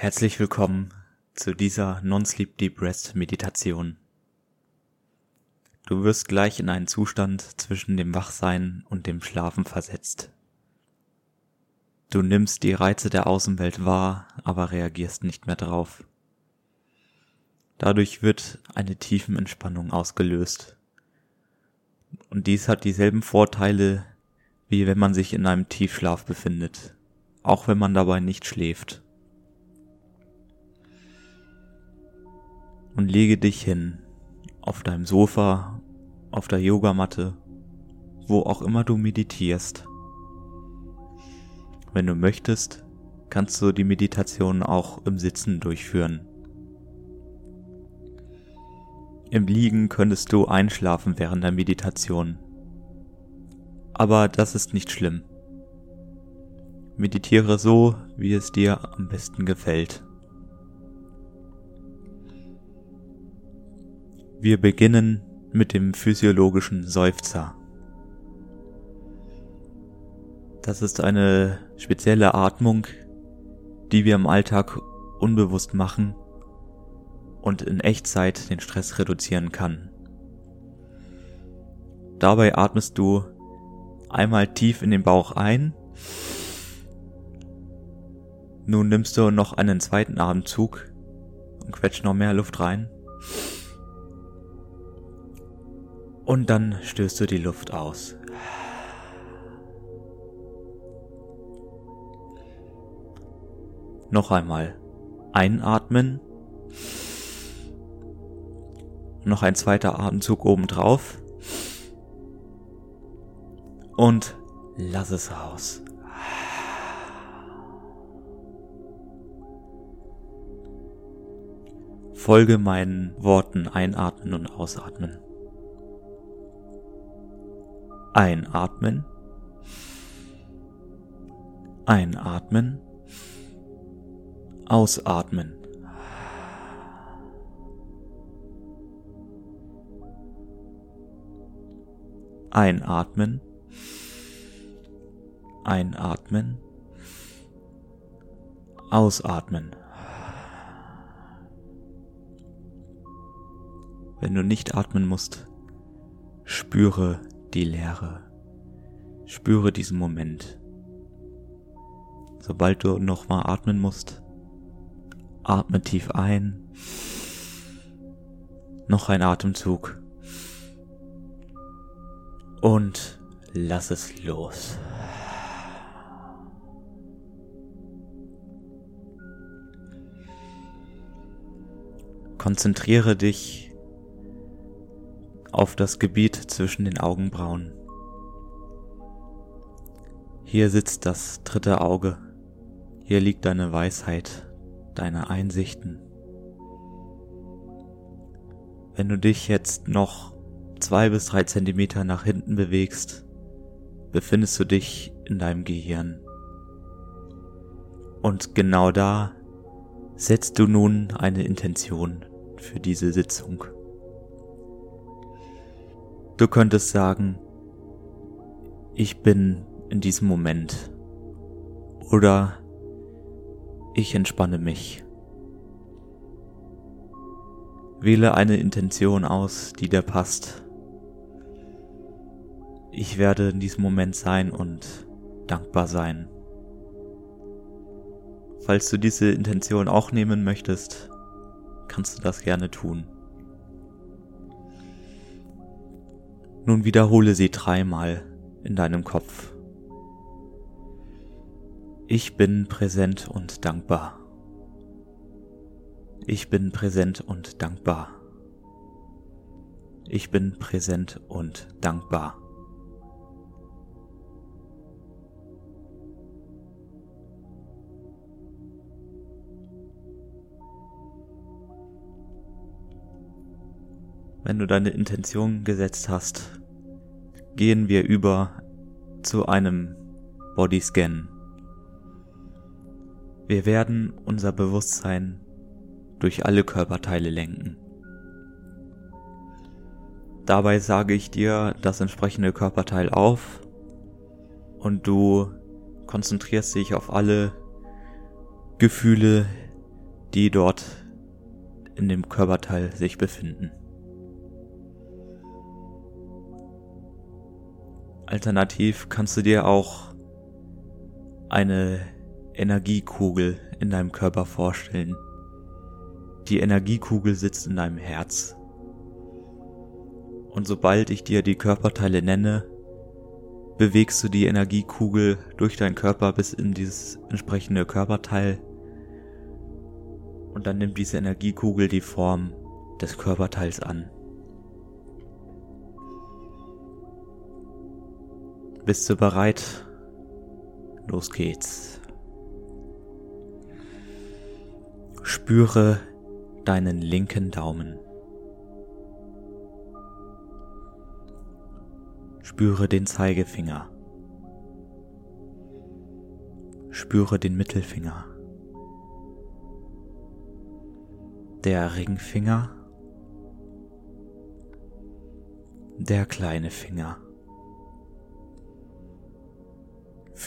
Herzlich willkommen zu dieser Non-Sleep Deep Rest Meditation. Du wirst gleich in einen Zustand zwischen dem Wachsein und dem Schlafen versetzt. Du nimmst die Reize der Außenwelt wahr, aber reagierst nicht mehr drauf. Dadurch wird eine Tiefenentspannung ausgelöst. Und dies hat dieselben Vorteile, wie wenn man sich in einem Tiefschlaf befindet, auch wenn man dabei nicht schläft. Und lege dich hin, auf deinem Sofa, auf der Yogamatte, wo auch immer du meditierst. Wenn du möchtest, kannst du die Meditation auch im Sitzen durchführen. Im Liegen könntest du einschlafen während der Meditation. Aber das ist nicht schlimm. Meditiere so, wie es dir am besten gefällt. Wir beginnen mit dem physiologischen Seufzer. Das ist eine spezielle Atmung, die wir im Alltag unbewusst machen und in Echtzeit den Stress reduzieren kann. Dabei atmest du einmal tief in den Bauch ein. Nun nimmst du noch einen zweiten Atemzug und quetscht noch mehr Luft rein. Und dann stößt du die Luft aus. Noch einmal. Einatmen. Noch ein zweiter Atemzug oben drauf. Und lass es aus. Folge meinen Worten einatmen und ausatmen. Einatmen. Einatmen. Ausatmen. Einatmen. Einatmen. Ausatmen. Wenn du nicht atmen musst, spüre die Leere. Spüre diesen Moment. Sobald du nochmal atmen musst, atme tief ein. Noch ein Atemzug. Und lass es los. Konzentriere dich auf das Gebiet zwischen den Augenbrauen. Hier sitzt das dritte Auge. Hier liegt deine Weisheit, deine Einsichten. Wenn du dich jetzt noch zwei bis drei Zentimeter nach hinten bewegst, befindest du dich in deinem Gehirn. Und genau da setzt du nun eine Intention für diese Sitzung. Du könntest sagen, ich bin in diesem Moment. Oder ich entspanne mich. Wähle eine Intention aus, die dir passt. Ich werde in diesem Moment sein und dankbar sein. Falls du diese Intention auch nehmen möchtest, kannst du das gerne tun. Nun wiederhole sie dreimal in deinem Kopf. Ich bin präsent und dankbar. Ich bin präsent und dankbar. Ich bin präsent und dankbar. Wenn du deine Intention gesetzt hast, gehen wir über zu einem Bodyscan. Wir werden unser Bewusstsein durch alle Körperteile lenken. Dabei sage ich dir das entsprechende Körperteil auf und du konzentrierst dich auf alle Gefühle, die dort in dem Körperteil sich befinden. Alternativ kannst du dir auch eine Energiekugel in deinem Körper vorstellen. Die Energiekugel sitzt in deinem Herz. Und sobald ich dir die Körperteile nenne, bewegst du die Energiekugel durch deinen Körper bis in dieses entsprechende Körperteil. Und dann nimmt diese Energiekugel die Form des Körperteils an. Bist du bereit? Los geht's. Spüre deinen linken Daumen. Spüre den Zeigefinger. Spüre den Mittelfinger. Der Ringfinger. Der kleine Finger.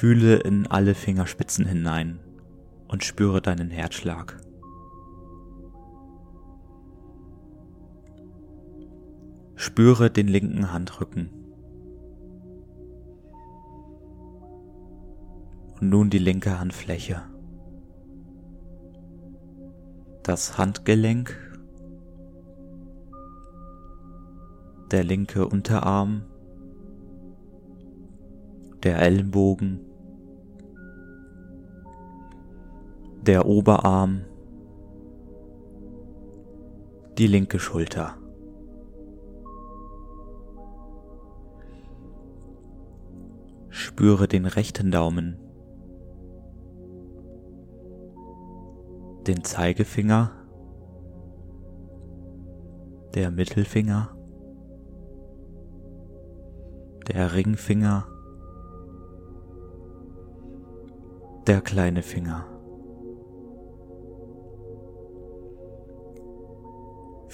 Fühle in alle Fingerspitzen hinein und spüre deinen Herzschlag. Spüre den linken Handrücken. Und nun die linke Handfläche. Das Handgelenk. Der linke Unterarm. Der Ellenbogen. Der Oberarm. Die linke Schulter. Spüre den rechten Daumen, den Zeigefinger, der Mittelfinger, der Ringfinger, der kleine Finger.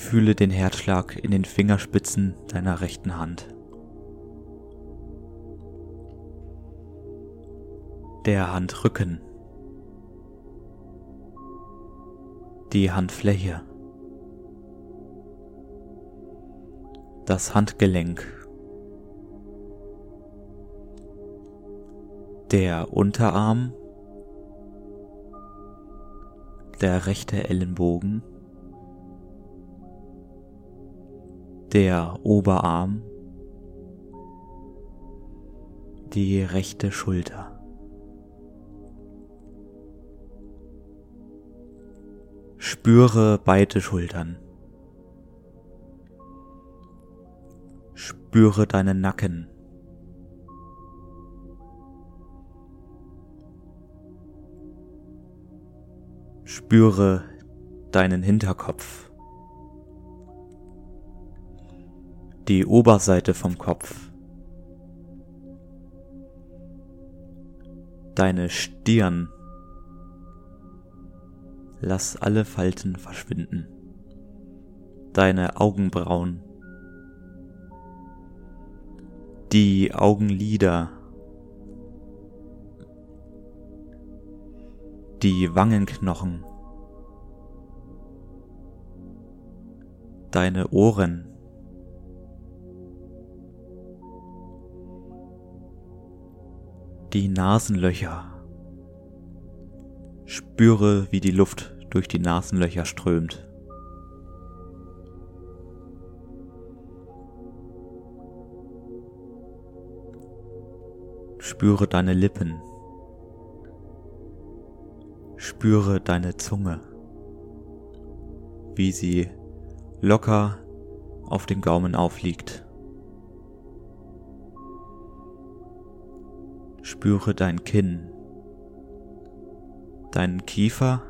Fühle den Herzschlag in den Fingerspitzen deiner rechten Hand. der Handrücken, die Handfläche, das Handgelenk, der Unterarm, der rechte Ellenbogen, der Oberarm, die rechte Schulter. Spüre beide Schultern. Spüre deinen Nacken. Spüre deinen Hinterkopf. Die Oberseite vom Kopf. Deine Stirn. Lass alle Falten verschwinden. Deine Augenbrauen. Die Augenlider. Die Wangenknochen. Deine Ohren. Die Nasenlöcher. Spüre, wie die Luft durch die Nasenlöcher strömt. Spüre deine Lippen. Spüre deine Zunge, wie sie locker auf dem Gaumen aufliegt. Spüre dein Kinn deinen Kiefer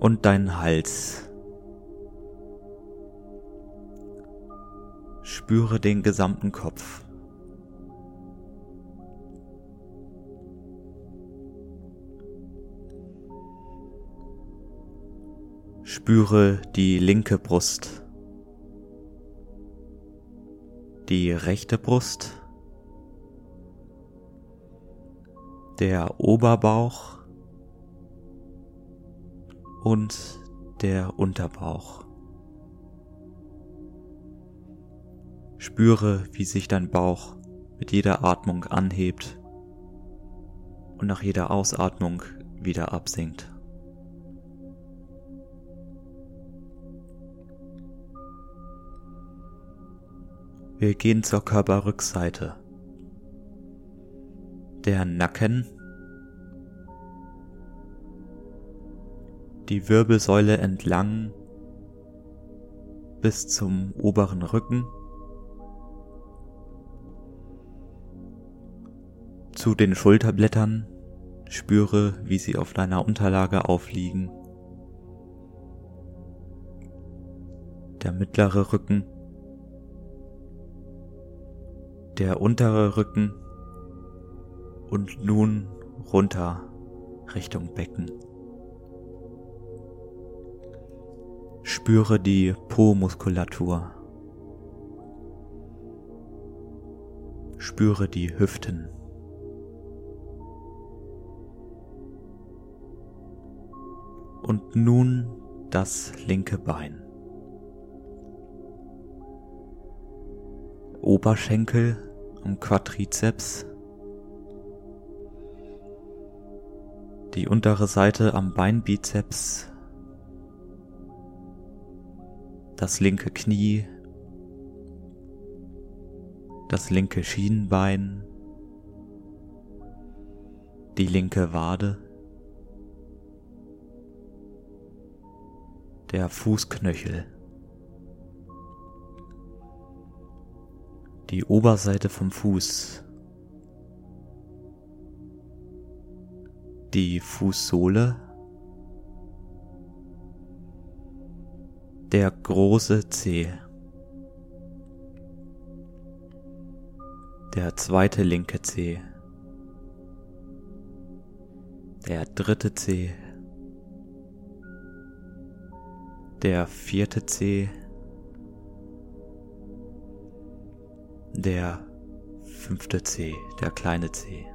und deinen Hals. Spüre den gesamten Kopf. Spüre die linke Brust, die rechte Brust, der Oberbauch, und der Unterbauch. Spüre, wie sich dein Bauch mit jeder Atmung anhebt und nach jeder Ausatmung wieder absinkt. Wir gehen zur Körperrückseite. Der Nacken, die Wirbelsäule entlang bis zum oberen Rücken, zu den Schulterblättern, spüre, wie sie auf deiner Unterlage aufliegen. Der mittlere Rücken, der untere Rücken und nun runter Richtung Becken. Spüre die Po-Muskulatur. Spüre die Hüften. Und nun das linke Bein. Oberschenkel am Quadrizeps. Die untere Seite am Beinbizeps. Das linke Knie. Das linke Schienbein. Die linke Wade. Der Fußknöchel. die Oberseite vom Fuß, die Fußsohle, der große Zeh, der zweite linke Zeh, der dritte Zeh, der vierte Zeh, der fünfte C, der kleine C.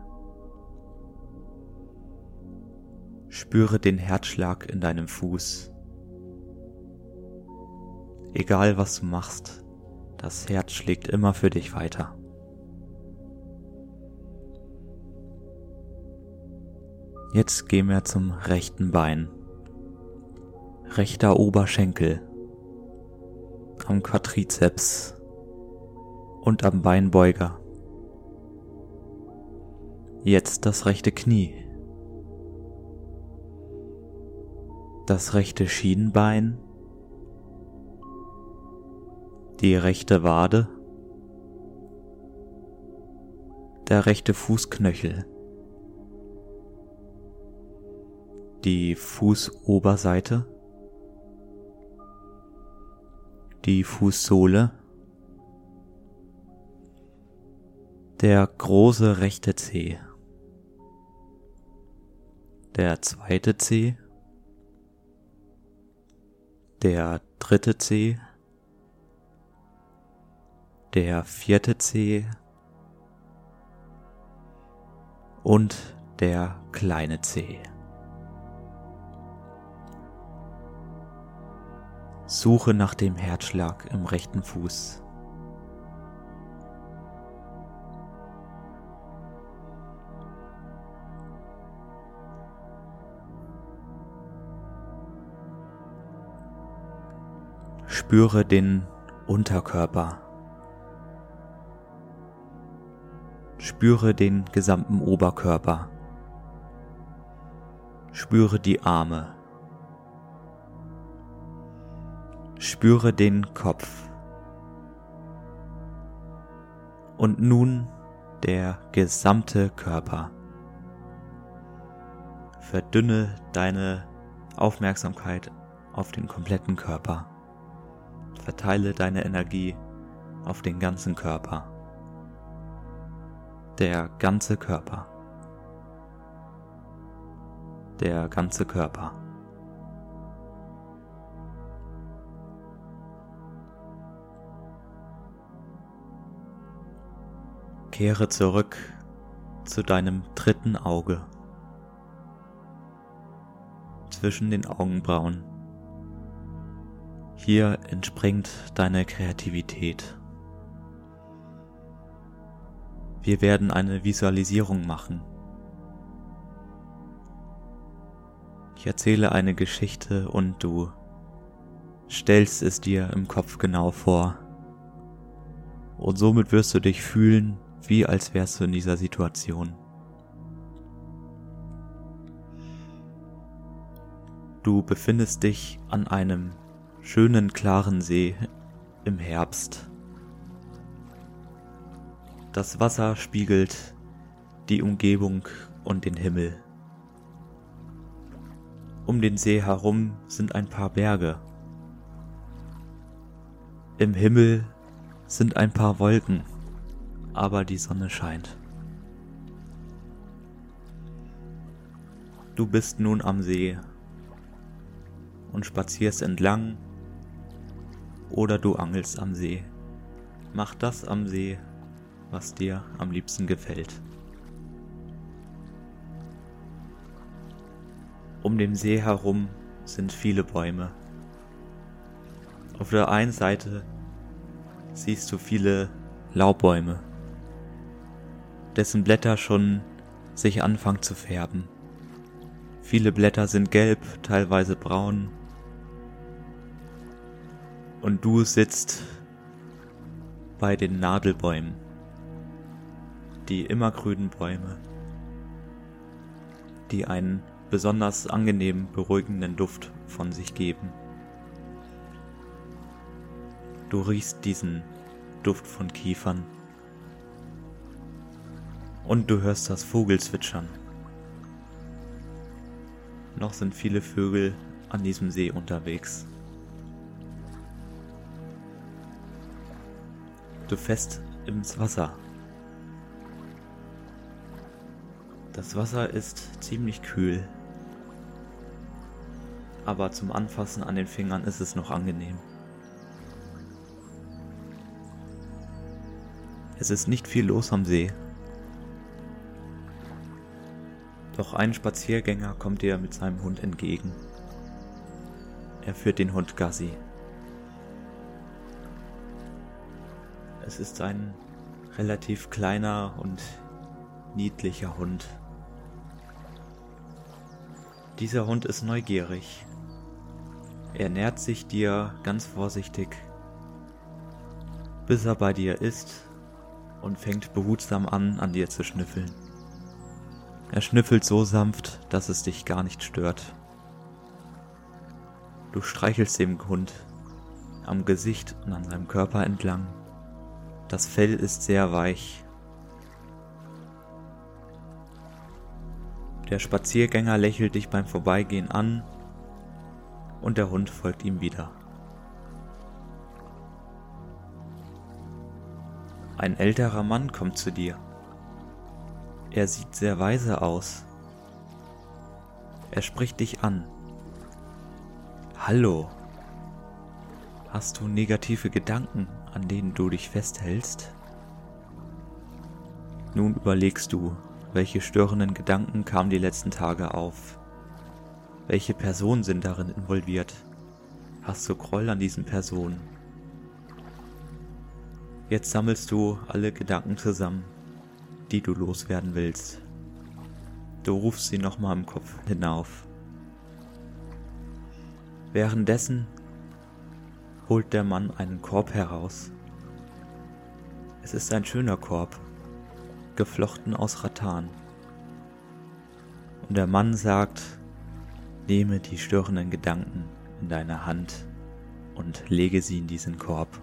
Spüre den Herzschlag in deinem Fuß. Egal was du machst, das Herz schlägt immer für dich weiter. Jetzt gehen wir zum rechten Bein. Rechter Oberschenkel. Am Quadrizeps und am Beinbeuger. Jetzt das rechte Knie. Das rechte Schienbein. Die rechte Wade. Der rechte Fußknöchel. Die Fußoberseite. Die Fußsohle. Der große rechte Zeh. Der zweite Zeh. Der dritte Zeh. Der vierte Zeh. Und der kleine Zeh. Suche nach dem Herzschlag im rechten Fuß. Spüre den Unterkörper. Spüre den gesamten Oberkörper. Spüre die Arme. Spüre den Kopf. Und nun der gesamte Körper. Verdünne deine Aufmerksamkeit auf den kompletten Körper. Verteile deine Energie auf den ganzen Körper. Der ganze Körper. Der ganze Körper. Kehre zurück zu deinem dritten Auge. zwischen den Augenbrauen. Hier entspringt deine Kreativität. Wir werden eine Visualisierung machen. Ich erzähle eine Geschichte und du stellst es dir im Kopf genau vor. Und somit wirst du dich fühlen, wie als wärst du in dieser Situation. Du befindest dich an einem schönen klaren See im Herbst. Das Wasser spiegelt die Umgebung und den Himmel. Um den See herum sind ein paar Berge. Im Himmel sind ein paar Wolken, aber die Sonne scheint. Du bist nun am See und spazierst entlang oder du angelst am See. Mach das am See, was dir am liebsten gefällt. Um den See herum sind viele Bäume. Auf der einen Seite siehst du viele Laubbäume, dessen Blätter schon sich anfangen zu färben. Viele Blätter sind gelb, teilweise braun und du sitzt bei den Nadelbäumen, die immergrünen Bäume, die einen besonders angenehmen, beruhigenden Duft von sich geben. Du riechst diesen Duft von Kiefern und du hörst das Vogelzwitschern. Noch sind viele Vögel an diesem See unterwegs. Du fest ins Wasser. Das Wasser ist ziemlich kühl, aber zum Anfassen an den Fingern ist es noch angenehm. Es ist nicht viel los am See. Doch ein Spaziergänger kommt dir mit seinem Hund entgegen. Er führt den Hund Gassi. Es ist ein relativ kleiner und niedlicher Hund. Dieser Hund ist neugierig. Er nähert sich dir ganz vorsichtig, bis er bei dir ist und fängt behutsam an, an dir zu schnüffeln. Er schnüffelt so sanft, dass es dich gar nicht stört. Du streichelst dem Hund am Gesicht und an seinem Körper entlang. Das Fell ist sehr weich. Der Spaziergänger lächelt dich beim Vorbeigehen an und der Hund folgt ihm wieder. Ein älterer Mann kommt zu dir. Er sieht sehr weise aus. Er spricht dich an. Hallo. Hast du negative Gedanken an denen du dich festhältst? Nun überlegst du, welche störenden Gedanken kamen die letzten Tage auf? Welche Personen sind darin involviert? Hast du Groll an diesen Personen? Jetzt sammelst du alle Gedanken zusammen, die du loswerden willst. Du rufst sie nochmal im Kopf hinauf. Währenddessen holt der Mann einen Korb heraus. Es ist ein schöner Korb, geflochten aus Rattan. Und der Mann sagt, nehme die störenden Gedanken in deine Hand und lege sie in diesen Korb.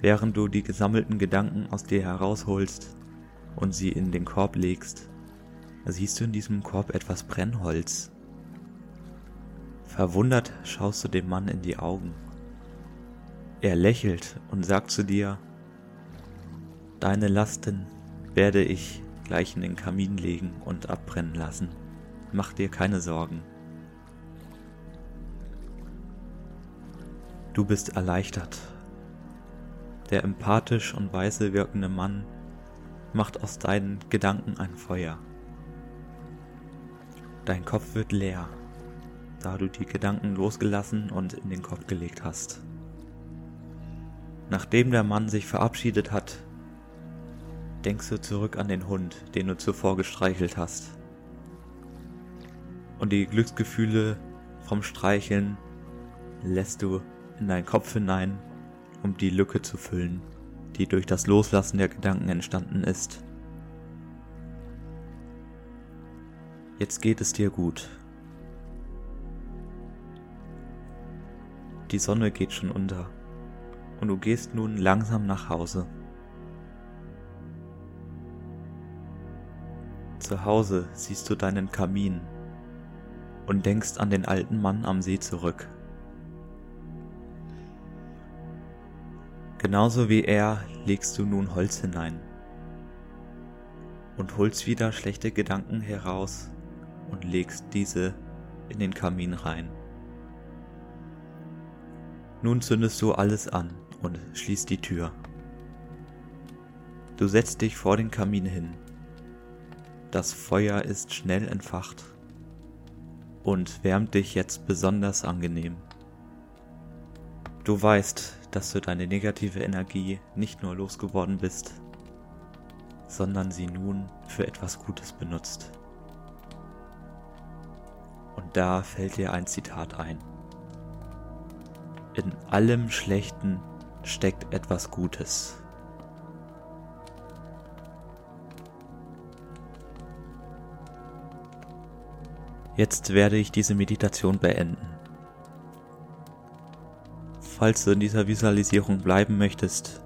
Während du die gesammelten Gedanken aus dir herausholst und sie in den Korb legst, siehst du in diesem Korb etwas Brennholz. Verwundert schaust du dem Mann in die Augen. Er lächelt und sagt zu dir, Deine Lasten werde ich gleich in den Kamin legen und abbrennen lassen. Mach dir keine Sorgen. Du bist erleichtert. Der empathisch und weise wirkende Mann macht aus deinen Gedanken ein Feuer. Dein Kopf wird leer, da du die Gedanken losgelassen und in den Kopf gelegt hast. Nachdem der Mann sich verabschiedet hat, denkst du zurück an den Hund, den du zuvor gestreichelt hast. Und die Glücksgefühle vom Streicheln lässt du in deinen Kopf hinein, um die Lücke zu füllen, die durch das Loslassen der Gedanken entstanden ist. Jetzt geht es dir gut. Die Sonne geht schon unter und du gehst nun langsam nach Hause. Zu Hause siehst du deinen Kamin und denkst an den alten Mann am See zurück. Genauso wie er legst du nun Holz hinein und holst wieder schlechte Gedanken heraus und legst diese in den Kamin rein. Nun zündest du alles an und schließt die Tür. Du setzt dich vor den Kamin hin. Das Feuer ist schnell entfacht und wärmt dich jetzt besonders angenehm. Du weißt, dass du deine negative Energie nicht nur losgeworden bist, sondern sie nun für etwas Gutes benutzt. Und da fällt dir ein Zitat ein. In allem Schlechten steckt etwas Gutes. Jetzt werde ich diese Meditation beenden. Falls du in dieser Visualisierung bleiben möchtest,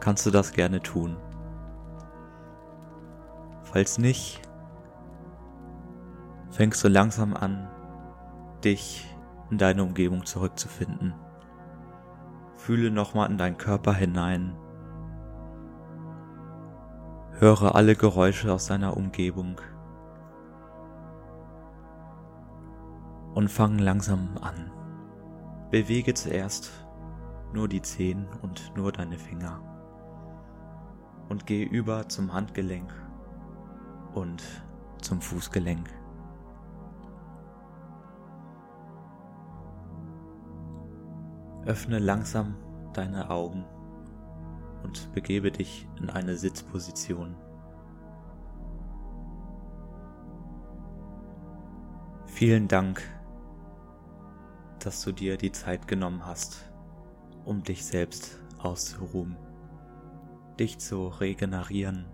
kannst du das gerne tun. Falls nicht, fängst du langsam an, dich in deine Umgebung zurückzufinden. Fühle nochmal in deinen Körper hinein. Höre alle Geräusche aus deiner Umgebung. Und fang langsam an. Bewege zuerst nur die Zehen und nur deine Finger. Und gehe über zum Handgelenk und zum Fußgelenk. Öffne langsam deine Augen und begebe dich in eine Sitzposition. Vielen Dank, dass du dir die Zeit genommen hast, um dich selbst auszuruhen, dich zu regenerieren,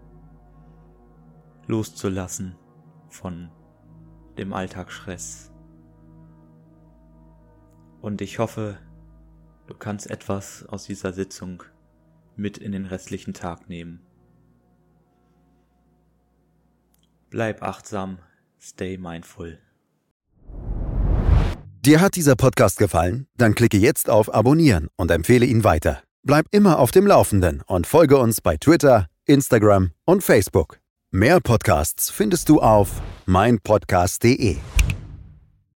loszulassen von dem Alltagsstress. Und ich hoffe, Du kannst etwas aus dieser Sitzung mit in den restlichen Tag nehmen. Bleib achtsam, stay mindful. Dir hat dieser Podcast gefallen? Dann klicke jetzt auf Abonnieren und empfehle ihn weiter. Bleib immer auf dem Laufenden und folge uns bei Twitter, Instagram und Facebook. Mehr Podcasts findest du auf meinpodcast.de.